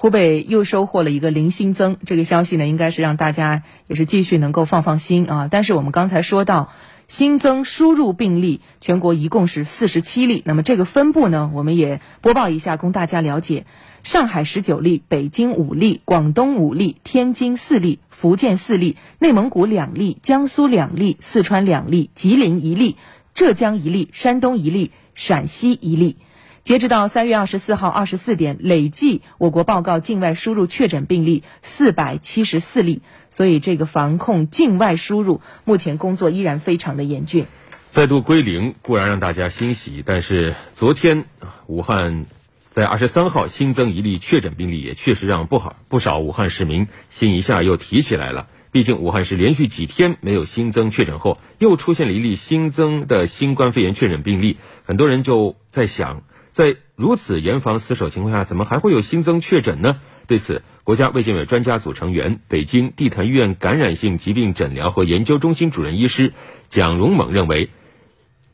湖北又收获了一个零新增，这个消息呢，应该是让大家也是继续能够放放心啊。但是我们刚才说到。新增输入病例，全国一共是四十七例。那么这个分布呢，我们也播报一下，供大家了解。上海十九例，北京五例，广东五例，天津四例，福建四例，内蒙古两例，江苏两例，四川两例，吉林一例，浙江一例，山东一例，陕西一例。截止到三月二十四号二十四点，累计我国报告境外输入确诊病例四百七十四例。所以，这个防控境外输入，目前工作依然非常的严峻。再度归零固然让大家欣喜，但是昨天武汉在二十三号新增一例确诊病例，也确实让不好不少武汉市民心一下又提起来了。毕竟武汉市连续几天没有新增确诊后，又出现了一例新增的新冠肺炎确诊病例，很多人就在想，在如此严防死守情况下，怎么还会有新增确诊呢？对此，国家卫健委专家组成员、北京地坛医院感染性疾病诊疗和研究中心主任医师蒋荣猛认为，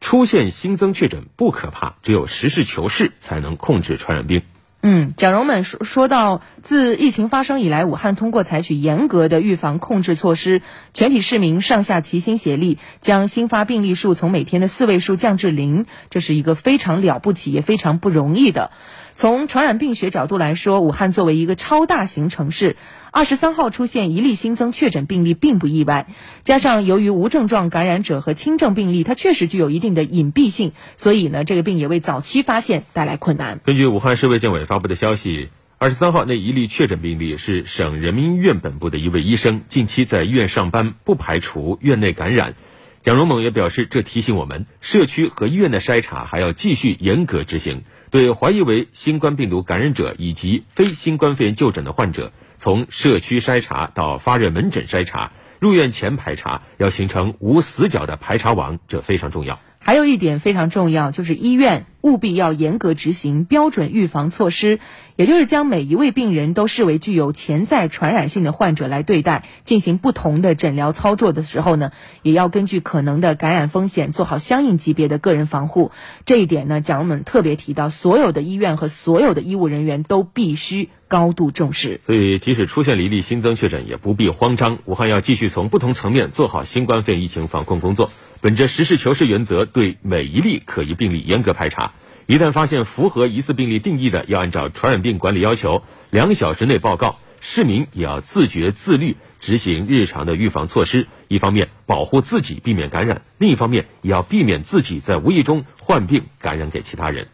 出现新增确诊不可怕，只有实事求是才能控制传染病。嗯，蒋荣猛说说到，自疫情发生以来，武汉通过采取严格的预防控制措施，全体市民上下齐心协力，将新发病例数从每天的四位数降至零，这是一个非常了不起也非常不容易的。从传染病学角度来说，武汉作为一个超大型城市，二十三号出现一例新增确诊病例并不意外。加上由于无症状感染者和轻症病例，它确实具有一定的隐蔽性，所以呢，这个病也为早期发现带来困难。根据武汉市卫健委发布的消息，二十三号那一例确诊病例是省人民医院本部的一位医生，近期在医院上班，不排除院内感染。蒋荣猛也表示，这提醒我们，社区和医院的筛查还要继续严格执行。对怀疑为新冠病毒感染者以及非新冠肺炎就诊的患者，从社区筛查到发热门诊筛查、入院前排查，要形成无死角的排查网，这非常重要。还有一点非常重要，就是医院务必要严格执行标准预防措施，也就是将每一位病人都视为具有潜在传染性的患者来对待。进行不同的诊疗操作的时候呢，也要根据可能的感染风险做好相应级别的个人防护。这一点呢，蒋荣们特别提到，所有的医院和所有的医务人员都必须高度重视。所以，即使出现一例新增确诊，也不必慌张。武汉要继续从不同层面做好新冠肺炎疫情防控工作。本着实事求是原则，对每一例可疑病例严格排查。一旦发现符合疑似病例定义的，要按照传染病管理要求，两小时内报告。市民也要自觉自律，执行日常的预防措施。一方面保护自己，避免感染；另一方面也要避免自己在无意中患病感染给其他人。